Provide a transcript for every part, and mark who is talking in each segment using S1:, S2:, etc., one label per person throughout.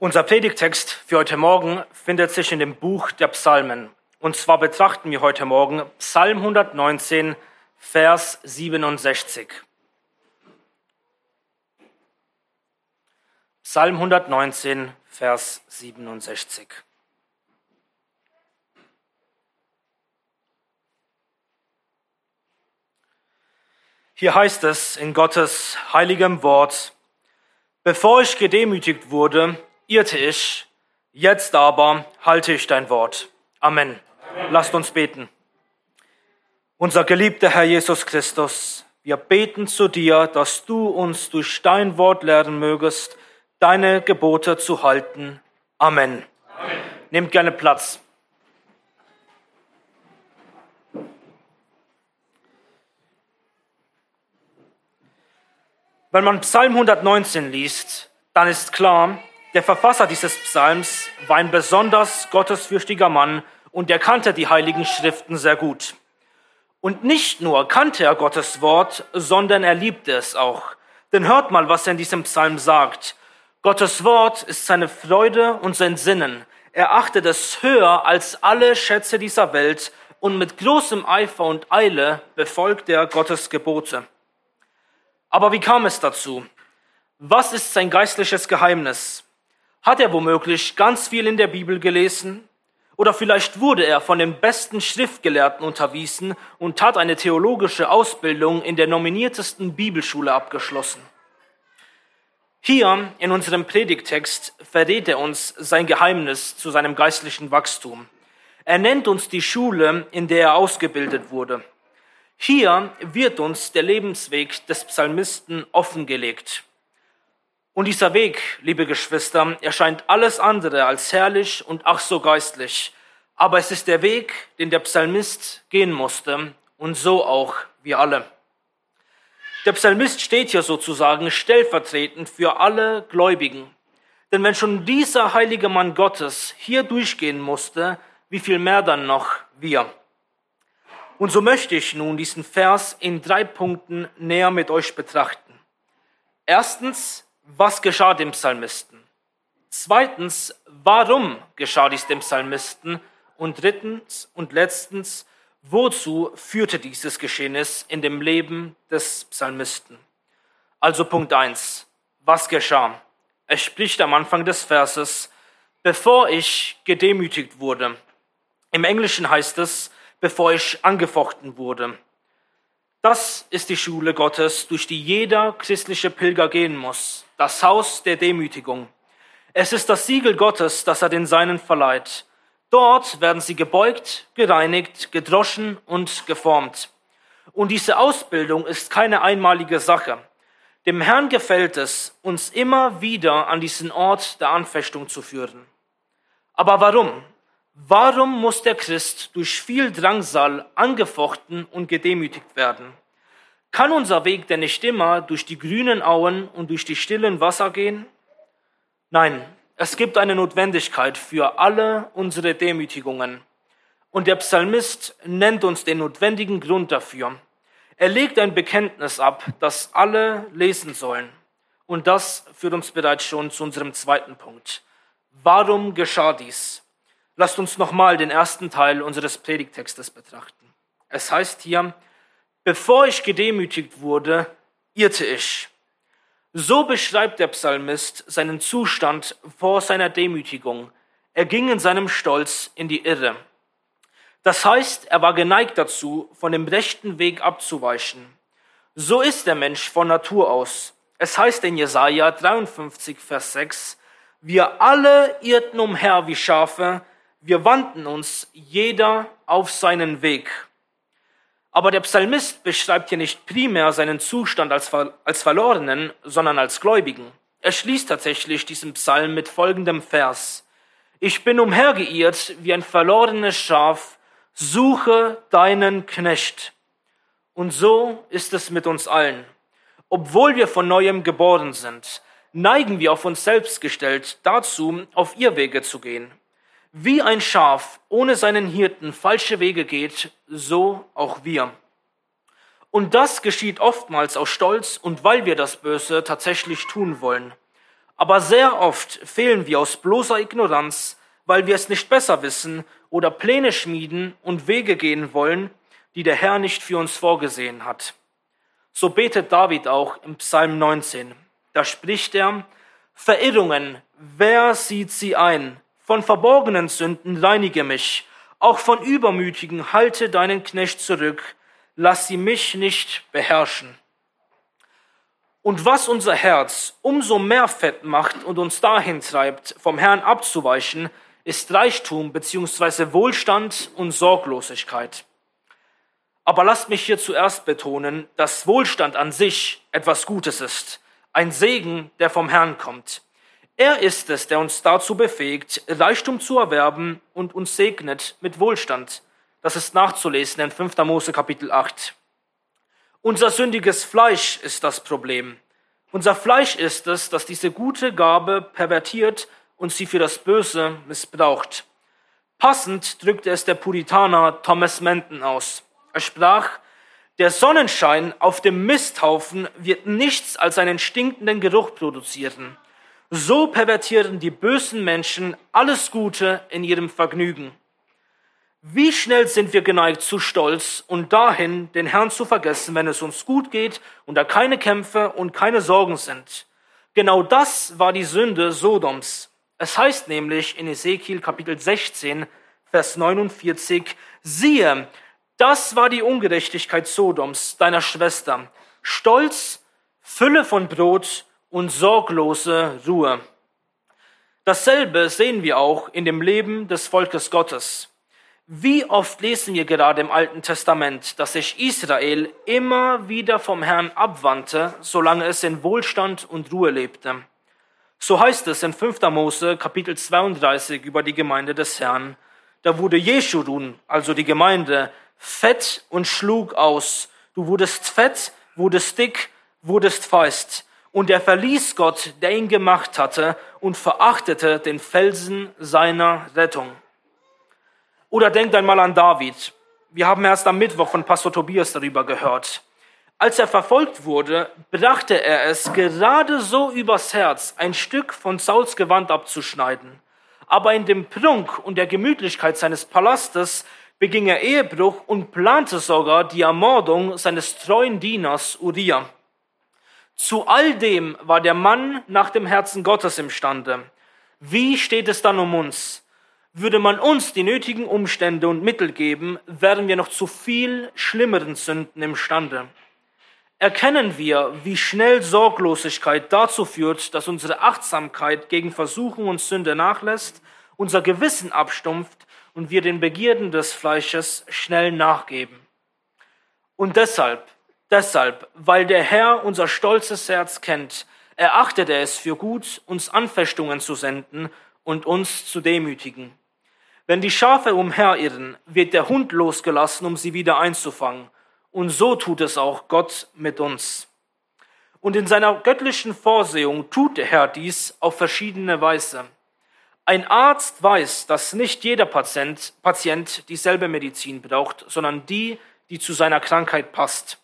S1: Unser Predigtext für heute Morgen findet sich in dem Buch der Psalmen. Und zwar betrachten wir heute Morgen Psalm 119, Vers 67. Psalm 119, Vers 67. Hier heißt es in Gottes heiligem Wort, Bevor ich gedemütigt wurde, irrte ich, jetzt aber halte ich dein Wort. Amen. Amen. Lasst uns beten. Unser geliebter Herr Jesus Christus, wir beten zu dir, dass du uns durch dein Wort lernen mögest, deine Gebote zu halten. Amen. Amen. Nehmt gerne Platz. Wenn man Psalm 119 liest, dann ist klar, der Verfasser dieses Psalms war ein besonders gottesfürchtiger Mann und er kannte die heiligen Schriften sehr gut. Und nicht nur kannte er Gottes Wort, sondern er liebte es auch. Denn hört mal, was er in diesem Psalm sagt. Gottes Wort ist seine Freude und sein Sinnen. Er achtet es höher als alle Schätze dieser Welt und mit großem Eifer und Eile befolgt er Gottes Gebote. Aber wie kam es dazu? Was ist sein geistliches Geheimnis? Hat er womöglich ganz viel in der Bibel gelesen? Oder vielleicht wurde er von den besten Schriftgelehrten unterwiesen und hat eine theologische Ausbildung in der nominiertesten Bibelschule abgeschlossen. Hier in unserem Predigtext verrät er uns sein Geheimnis zu seinem geistlichen Wachstum. Er nennt uns die Schule, in der er ausgebildet wurde. Hier wird uns der Lebensweg des Psalmisten offengelegt. Und dieser Weg, liebe Geschwister, erscheint alles andere als herrlich und ach so geistlich. Aber es ist der Weg, den der Psalmist gehen musste und so auch wir alle. Der Psalmist steht hier sozusagen stellvertretend für alle Gläubigen. Denn wenn schon dieser heilige Mann Gottes hier durchgehen musste, wie viel mehr dann noch wir? Und so möchte ich nun diesen Vers in drei Punkten näher mit euch betrachten. Erstens, was geschah dem Psalmisten? Zweitens, warum geschah dies dem Psalmisten? Und drittens und letztens, wozu führte dieses Geschehnis in dem Leben des Psalmisten? Also Punkt eins: Was geschah? Es spricht am Anfang des Verses, bevor ich gedemütigt wurde. Im Englischen heißt es, bevor ich angefochten wurde. Das ist die Schule Gottes, durch die jeder christliche Pilger gehen muss, das Haus der Demütigung. Es ist das Siegel Gottes, das er den Seinen verleiht. Dort werden sie gebeugt, gereinigt, gedroschen und geformt. Und diese Ausbildung ist keine einmalige Sache. Dem Herrn gefällt es, uns immer wieder an diesen Ort der Anfechtung zu führen. Aber warum? Warum muss der Christ durch viel Drangsal angefochten und gedemütigt werden? Kann unser Weg denn nicht immer durch die grünen Auen und durch die stillen Wasser gehen? Nein, es gibt eine Notwendigkeit für alle unsere Demütigungen. Und der Psalmist nennt uns den notwendigen Grund dafür. Er legt ein Bekenntnis ab, das alle lesen sollen. Und das führt uns bereits schon zu unserem zweiten Punkt. Warum geschah dies? Lasst uns nochmal den ersten Teil unseres Predigtextes betrachten. Es heißt hier, bevor ich gedemütigt wurde, irrte ich. So beschreibt der Psalmist seinen Zustand vor seiner Demütigung. Er ging in seinem Stolz in die Irre. Das heißt, er war geneigt dazu, von dem rechten Weg abzuweichen. So ist der Mensch von Natur aus. Es heißt in Jesaja 53, Vers 6, wir alle irrten umher wie Schafe, wir wandten uns jeder auf seinen Weg. Aber der Psalmist beschreibt hier nicht primär seinen Zustand als, als Verlorenen, sondern als Gläubigen. Er schließt tatsächlich diesen Psalm mit folgendem Vers. Ich bin umhergeirrt wie ein verlorenes Schaf, suche deinen Knecht. Und so ist es mit uns allen. Obwohl wir von neuem geboren sind, neigen wir auf uns selbst gestellt dazu, auf ihr Wege zu gehen. Wie ein Schaf ohne seinen Hirten falsche Wege geht, so auch wir. Und das geschieht oftmals aus Stolz und weil wir das Böse tatsächlich tun wollen. Aber sehr oft fehlen wir aus bloßer Ignoranz, weil wir es nicht besser wissen oder Pläne schmieden und Wege gehen wollen, die der Herr nicht für uns vorgesehen hat. So betet David auch im Psalm 19. Da spricht er, Verirrungen, wer sieht sie ein? Von verborgenen Sünden reinige mich, auch von übermütigen halte deinen Knecht zurück, lass sie mich nicht beherrschen. Und was unser Herz umso mehr fett macht und uns dahin treibt, vom Herrn abzuweichen, ist Reichtum bzw. Wohlstand und Sorglosigkeit. Aber lasst mich hier zuerst betonen, dass Wohlstand an sich etwas Gutes ist, ein Segen, der vom Herrn kommt. Er ist es, der uns dazu befähigt, Reichtum zu erwerben und uns segnet mit Wohlstand. Das ist nachzulesen in 5. Mose Kapitel 8. Unser sündiges Fleisch ist das Problem. Unser Fleisch ist es, das diese gute Gabe pervertiert und sie für das Böse missbraucht. Passend drückte es der Puritaner Thomas Menton aus. Er sprach, der Sonnenschein auf dem Misthaufen wird nichts als einen stinkenden Geruch produzieren. So pervertieren die bösen Menschen alles Gute in ihrem Vergnügen. Wie schnell sind wir geneigt zu Stolz und dahin, den Herrn zu vergessen, wenn es uns gut geht und da keine Kämpfe und keine Sorgen sind. Genau das war die Sünde Sodoms. Es heißt nämlich in Ezekiel Kapitel 16, Vers 49, siehe, das war die Ungerechtigkeit Sodoms, deiner Schwester. Stolz, Fülle von Brot und sorglose Ruhe. Dasselbe sehen wir auch in dem Leben des Volkes Gottes. Wie oft lesen wir gerade im Alten Testament, dass sich Israel immer wieder vom Herrn abwandte, solange es in Wohlstand und Ruhe lebte. So heißt es in 5. Mose Kapitel 32 über die Gemeinde des Herrn. Da wurde Jeschurun, also die Gemeinde, fett und schlug aus. Du wurdest fett, wurdest dick, wurdest feist. Und er verließ Gott, der ihn gemacht hatte, und verachtete den Felsen seiner Rettung. Oder denkt einmal an David. Wir haben erst am Mittwoch von Pastor Tobias darüber gehört. Als er verfolgt wurde, brachte er es gerade so übers Herz, ein Stück von Sauls Gewand abzuschneiden. Aber in dem Prunk und der Gemütlichkeit seines Palastes beging er Ehebruch und plante sogar die Ermordung seines treuen Dieners Uriah. Zu all dem war der Mann nach dem Herzen Gottes imstande. Wie steht es dann um uns? Würde man uns die nötigen Umstände und Mittel geben, wären wir noch zu viel schlimmeren Sünden imstande. Erkennen wir, wie schnell Sorglosigkeit dazu führt, dass unsere Achtsamkeit gegen Versuchung und Sünde nachlässt, unser Gewissen abstumpft und wir den Begierden des Fleisches schnell nachgeben. Und deshalb Deshalb, weil der Herr unser stolzes Herz kennt, erachtet er es für gut, uns Anfechtungen zu senden und uns zu demütigen. Wenn die Schafe umherirren, wird der Hund losgelassen, um sie wieder einzufangen. Und so tut es auch Gott mit uns. Und in seiner göttlichen Vorsehung tut der Herr dies auf verschiedene Weise. Ein Arzt weiß, dass nicht jeder Patient, Patient dieselbe Medizin braucht, sondern die, die zu seiner Krankheit passt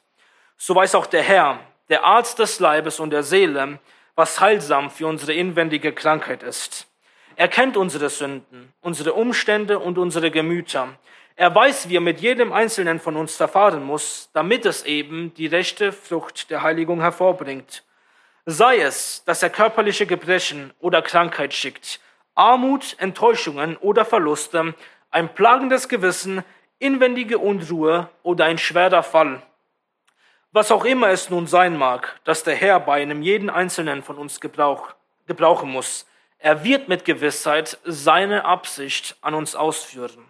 S1: so weiß auch der Herr, der Arzt des Leibes und der Seele, was heilsam für unsere inwendige Krankheit ist. Er kennt unsere Sünden, unsere Umstände und unsere Gemüter. Er weiß, wie er mit jedem Einzelnen von uns verfahren muss, damit es eben die rechte Frucht der Heiligung hervorbringt. Sei es, dass er körperliche Gebrechen oder Krankheit schickt, Armut, Enttäuschungen oder Verluste, ein plagendes Gewissen, inwendige Unruhe oder ein schwerer Fall. Was auch immer es nun sein mag, dass der Herr bei einem jeden Einzelnen von uns gebrauch, gebrauchen muss, er wird mit Gewissheit seine Absicht an uns ausführen.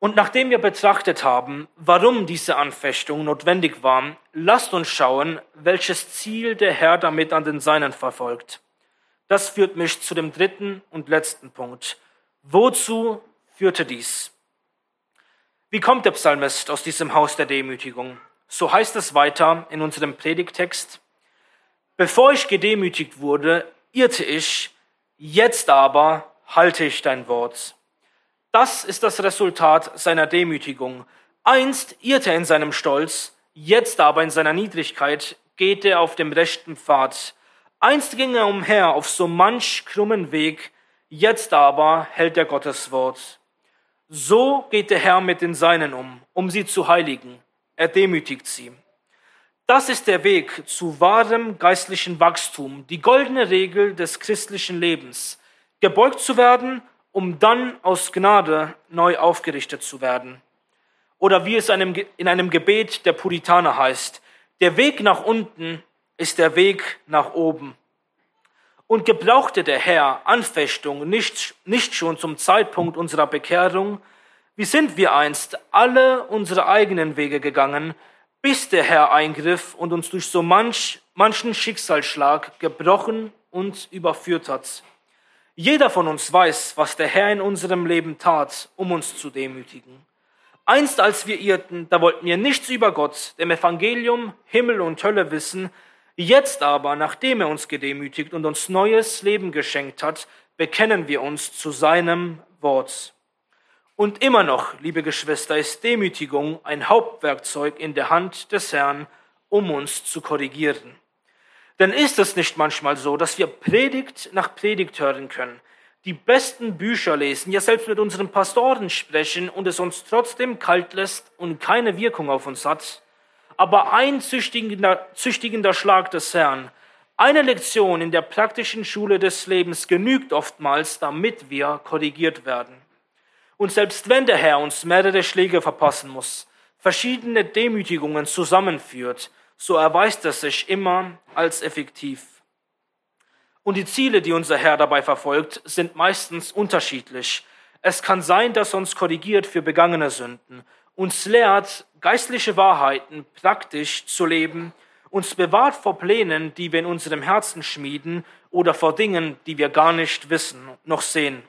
S1: Und nachdem wir betrachtet haben, warum diese Anfechtung notwendig war, lasst uns schauen, welches Ziel der Herr damit an den Seinen verfolgt. Das führt mich zu dem dritten und letzten Punkt. Wozu führte dies? Wie kommt der Psalmist aus diesem Haus der Demütigung? So heißt es weiter in unserem Predigtext. Bevor ich gedemütigt wurde, irrte ich, jetzt aber halte ich dein Wort. Das ist das Resultat seiner Demütigung. Einst irrte er in seinem Stolz, jetzt aber in seiner Niedrigkeit geht er auf dem rechten Pfad. Einst ging er umher auf so manch krummen Weg, jetzt aber hält er Gottes Wort. So geht der Herr mit den Seinen um, um sie zu heiligen. Er demütigt sie. Das ist der Weg zu wahrem geistlichen Wachstum, die goldene Regel des christlichen Lebens, gebeugt zu werden, um dann aus Gnade neu aufgerichtet zu werden. Oder wie es in einem Gebet der Puritaner heißt, der Weg nach unten ist der Weg nach oben. Und gebrauchte der Herr Anfechtung nicht, nicht schon zum Zeitpunkt unserer Bekehrung, wie sind wir einst alle unsere eigenen Wege gegangen, bis der Herr eingriff und uns durch so manch, manchen Schicksalsschlag gebrochen und überführt hat. Jeder von uns weiß, was der Herr in unserem Leben tat, um uns zu demütigen. Einst, als wir irrten, da wollten wir nichts über Gott, dem Evangelium, Himmel und Hölle wissen. Jetzt aber, nachdem er uns gedemütigt und uns neues Leben geschenkt hat, bekennen wir uns zu seinem Wort. Und immer noch, liebe Geschwister, ist Demütigung ein Hauptwerkzeug in der Hand des Herrn, um uns zu korrigieren. Denn ist es nicht manchmal so, dass wir Predigt nach Predigt hören können, die besten Bücher lesen, ja selbst mit unseren Pastoren sprechen und es uns trotzdem kalt lässt und keine Wirkung auf uns hat? Aber ein züchtigender, züchtigender Schlag des Herrn, eine Lektion in der praktischen Schule des Lebens genügt oftmals, damit wir korrigiert werden. Und selbst wenn der Herr uns mehrere Schläge verpassen muss, verschiedene Demütigungen zusammenführt, so erweist es sich immer als effektiv. Und die Ziele, die unser Herr dabei verfolgt, sind meistens unterschiedlich. Es kann sein, dass er uns korrigiert für begangene Sünden, uns lehrt, geistliche Wahrheiten praktisch zu leben, uns bewahrt vor Plänen, die wir in unserem Herzen schmieden, oder vor Dingen, die wir gar nicht wissen noch sehen.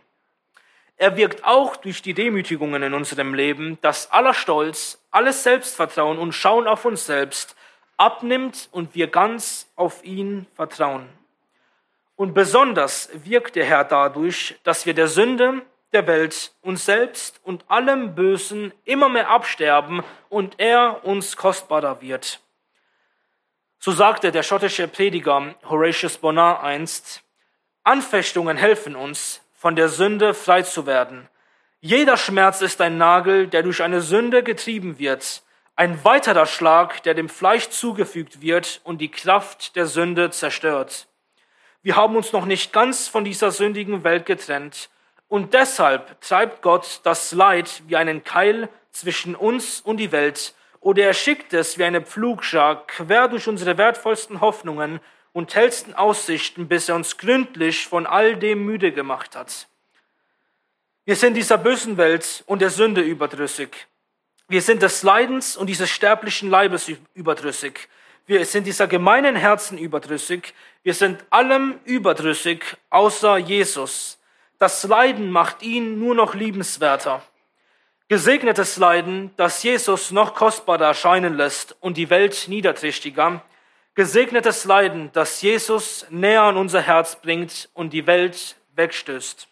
S1: Er wirkt auch durch die Demütigungen in unserem Leben, dass aller Stolz, alles Selbstvertrauen und Schauen auf uns selbst abnimmt und wir ganz auf ihn vertrauen. Und besonders wirkt der Herr dadurch, dass wir der Sünde, der Welt, uns selbst und allem Bösen immer mehr absterben und er uns kostbarer wird. So sagte der schottische Prediger Horatius Bonar einst, Anfechtungen helfen uns, von der Sünde frei zu werden. Jeder Schmerz ist ein Nagel, der durch eine Sünde getrieben wird, ein weiterer Schlag, der dem Fleisch zugefügt wird und die Kraft der Sünde zerstört. Wir haben uns noch nicht ganz von dieser sündigen Welt getrennt und deshalb treibt Gott das Leid wie einen Keil zwischen uns und die Welt oder er schickt es wie eine Pflugschar quer durch unsere wertvollsten Hoffnungen und hellsten Aussichten, bis er uns gründlich von all dem müde gemacht hat. Wir sind dieser bösen Welt und der Sünde überdrüssig. Wir sind des Leidens und dieses sterblichen Leibes überdrüssig. Wir sind dieser gemeinen Herzen überdrüssig. Wir sind allem überdrüssig, außer Jesus. Das Leiden macht ihn nur noch liebenswerter. Gesegnetes Leiden, das Jesus noch kostbarer erscheinen lässt und die Welt niederträchtiger, Gesegnetes Leiden, das Jesus näher an unser Herz bringt und die Welt wegstößt.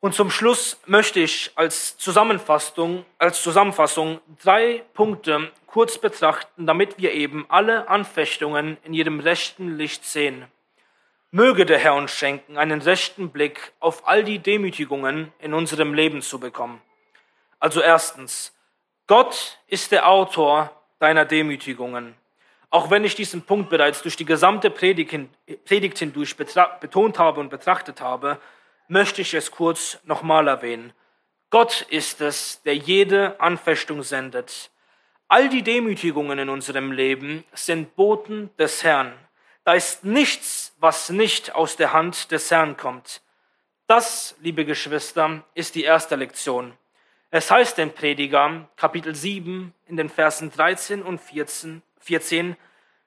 S1: Und zum Schluss möchte ich als Zusammenfassung, als Zusammenfassung drei Punkte kurz betrachten, damit wir eben alle Anfechtungen in ihrem rechten Licht sehen. Möge der Herr uns schenken, einen rechten Blick auf all die Demütigungen in unserem Leben zu bekommen. Also erstens, Gott ist der Autor deiner Demütigungen. Auch wenn ich diesen Punkt bereits durch die gesamte Predigt, hindurch betont habe und betrachtet habe, möchte ich es kurz nochmal erwähnen. Gott ist es, der jede Anfechtung sendet. All die Demütigungen in unserem Leben sind Boten des Herrn. Da ist nichts, was nicht aus der Hand des Herrn kommt. Das, liebe Geschwister, ist die erste Lektion. Es heißt in Prediger, Kapitel 7, in den Versen 13 und 14, 14,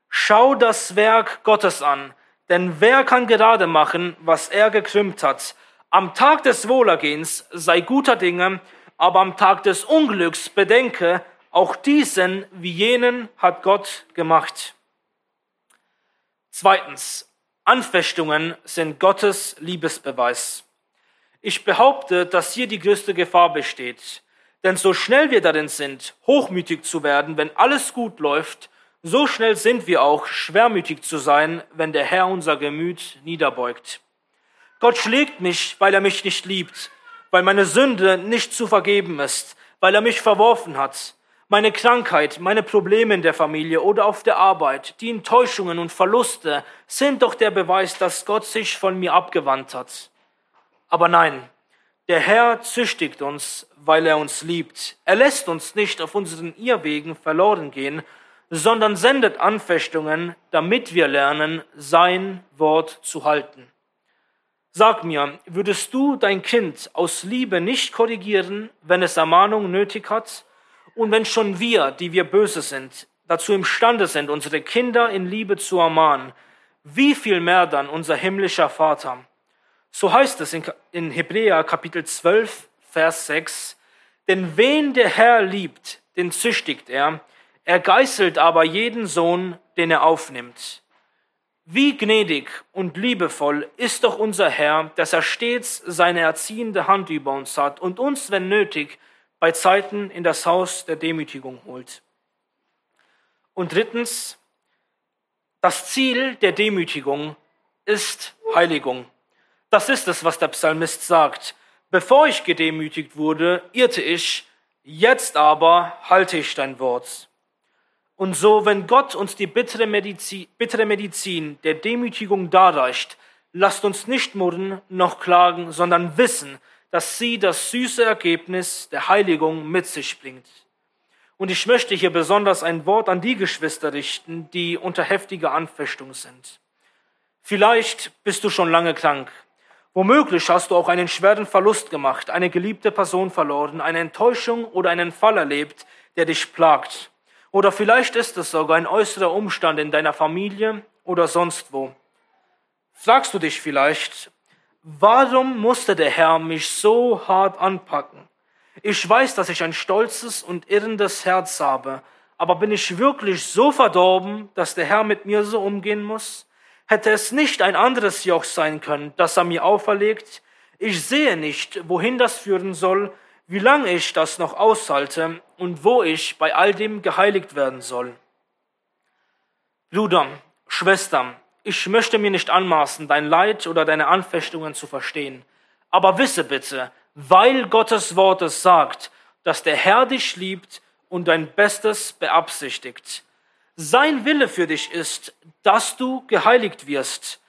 S1: Schau das Werk Gottes an, denn wer kann gerade machen, was er gekrümmt hat? Am Tag des Wohlergehens sei guter Dinge, aber am Tag des Unglücks bedenke, auch diesen wie jenen hat Gott gemacht. Zweitens, Anfechtungen sind Gottes Liebesbeweis. Ich behaupte, dass hier die größte Gefahr besteht. Denn so schnell wir darin sind, hochmütig zu werden, wenn alles gut läuft, so schnell sind wir auch, schwermütig zu sein, wenn der Herr unser Gemüt niederbeugt. Gott schlägt mich, weil er mich nicht liebt, weil meine Sünde nicht zu vergeben ist, weil er mich verworfen hat. Meine Krankheit, meine Probleme in der Familie oder auf der Arbeit, die Enttäuschungen und Verluste sind doch der Beweis, dass Gott sich von mir abgewandt hat. Aber nein, der Herr züchtigt uns, weil er uns liebt. Er lässt uns nicht auf unseren Irrwegen verloren gehen, sondern sendet Anfechtungen, damit wir lernen, sein Wort zu halten. Sag mir, würdest du dein Kind aus Liebe nicht korrigieren, wenn es Ermahnung nötig hat? Und wenn schon wir, die wir böse sind, dazu imstande sind, unsere Kinder in Liebe zu ermahnen, wie viel mehr dann unser himmlischer Vater? So heißt es in Hebräer Kapitel 12, Vers 6, denn wen der Herr liebt, den züchtigt er, er geißelt aber jeden Sohn, den er aufnimmt. Wie gnädig und liebevoll ist doch unser Herr, dass er stets seine erziehende Hand über uns hat und uns, wenn nötig, bei Zeiten in das Haus der Demütigung holt. Und drittens, das Ziel der Demütigung ist Heiligung. Das ist es, was der Psalmist sagt. Bevor ich gedemütigt wurde, irrte ich, jetzt aber halte ich dein Wort. Und so, wenn Gott uns die bittere Medizin, bittere Medizin der Demütigung darreicht, lasst uns nicht murren noch klagen, sondern wissen, dass sie das süße Ergebnis der Heiligung mit sich bringt. Und ich möchte hier besonders ein Wort an die Geschwister richten, die unter heftiger Anfechtung sind. Vielleicht bist du schon lange krank. Womöglich hast du auch einen schweren Verlust gemacht, eine geliebte Person verloren, eine Enttäuschung oder einen Fall erlebt, der dich plagt. Oder vielleicht ist es sogar ein äußerer Umstand in deiner Familie oder sonst wo. Fragst du dich vielleicht, warum musste der Herr mich so hart anpacken? Ich weiß, dass ich ein stolzes und irrendes Herz habe, aber bin ich wirklich so verdorben, dass der Herr mit mir so umgehen muss? Hätte es nicht ein anderes Joch sein können, das er mir auferlegt? Ich sehe nicht, wohin das führen soll, wie lange ich das noch aushalte und wo ich bei all dem geheiligt werden soll. Bruder, Schwester, ich möchte mir nicht anmaßen, dein Leid oder deine Anfechtungen zu verstehen. Aber wisse bitte, weil Gottes Wort es sagt, dass der Herr dich liebt und dein Bestes beabsichtigt. Sein Wille für dich ist, dass du geheiligt wirst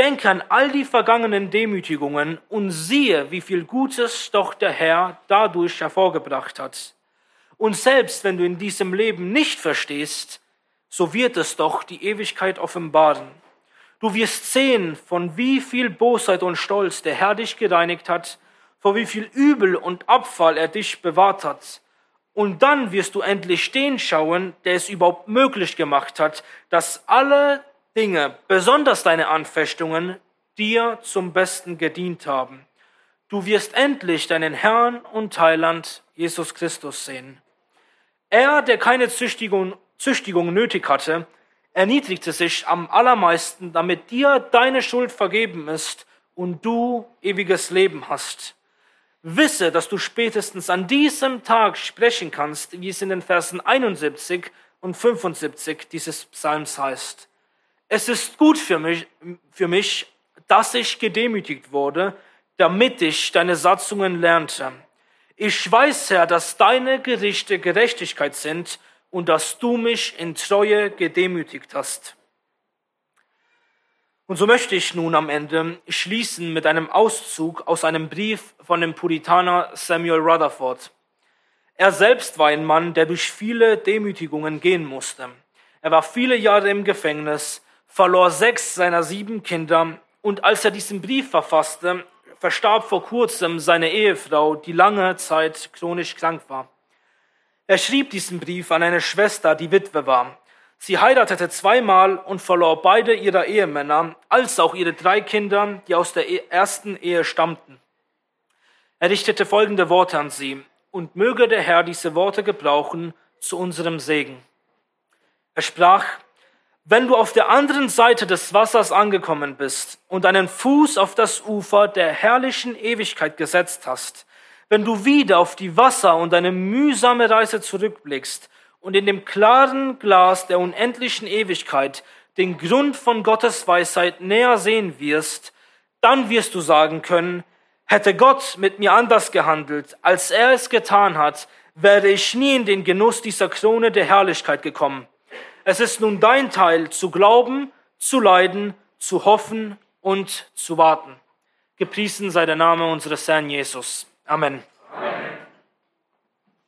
S1: Denk an all die vergangenen Demütigungen und siehe, wie viel Gutes doch der Herr dadurch hervorgebracht hat. Und selbst wenn du in diesem Leben nicht verstehst, so wird es doch die Ewigkeit offenbaren. Du wirst sehen, von wie viel Bosheit und Stolz der Herr dich gereinigt hat, vor wie viel Übel und Abfall er dich bewahrt hat. Und dann wirst du endlich den schauen, der es überhaupt möglich gemacht hat, dass alle Dinge, besonders deine Anfechtungen, dir zum Besten gedient haben. Du wirst endlich deinen Herrn und Heiland Jesus Christus sehen. Er, der keine Züchtigung, Züchtigung nötig hatte, erniedrigte sich am allermeisten, damit dir deine Schuld vergeben ist und du ewiges Leben hast. Wisse, dass du spätestens an diesem Tag sprechen kannst, wie es in den Versen 71 und 75 dieses Psalms heißt. Es ist gut für mich, für mich, dass ich gedemütigt wurde, damit ich deine Satzungen lernte. Ich weiß, Herr, dass deine Gerichte Gerechtigkeit sind und dass du mich in Treue gedemütigt hast. Und so möchte ich nun am Ende schließen mit einem Auszug aus einem Brief von dem Puritaner Samuel Rutherford. Er selbst war ein Mann, der durch viele Demütigungen gehen musste. Er war viele Jahre im Gefängnis, verlor sechs seiner sieben Kinder und als er diesen Brief verfasste, verstarb vor kurzem seine Ehefrau, die lange Zeit chronisch krank war. Er schrieb diesen Brief an eine Schwester, die Witwe war. Sie heiratete zweimal und verlor beide ihrer Ehemänner, als auch ihre drei Kinder, die aus der e-, ersten Ehe stammten. Er richtete folgende Worte an sie, und möge der Herr diese Worte gebrauchen zu unserem Segen. Er sprach, wenn du auf der anderen Seite des Wassers angekommen bist und deinen Fuß auf das Ufer der herrlichen Ewigkeit gesetzt hast, wenn du wieder auf die Wasser und deine mühsame Reise zurückblickst und in dem klaren Glas der unendlichen Ewigkeit den Grund von Gottes Weisheit näher sehen wirst, dann wirst du sagen können, hätte Gott mit mir anders gehandelt, als er es getan hat, wäre ich nie in den Genuss dieser Krone der Herrlichkeit gekommen. Es ist nun dein Teil, zu glauben, zu leiden, zu hoffen und zu warten. Gepriesen sei der Name unseres Herrn Jesus. Amen.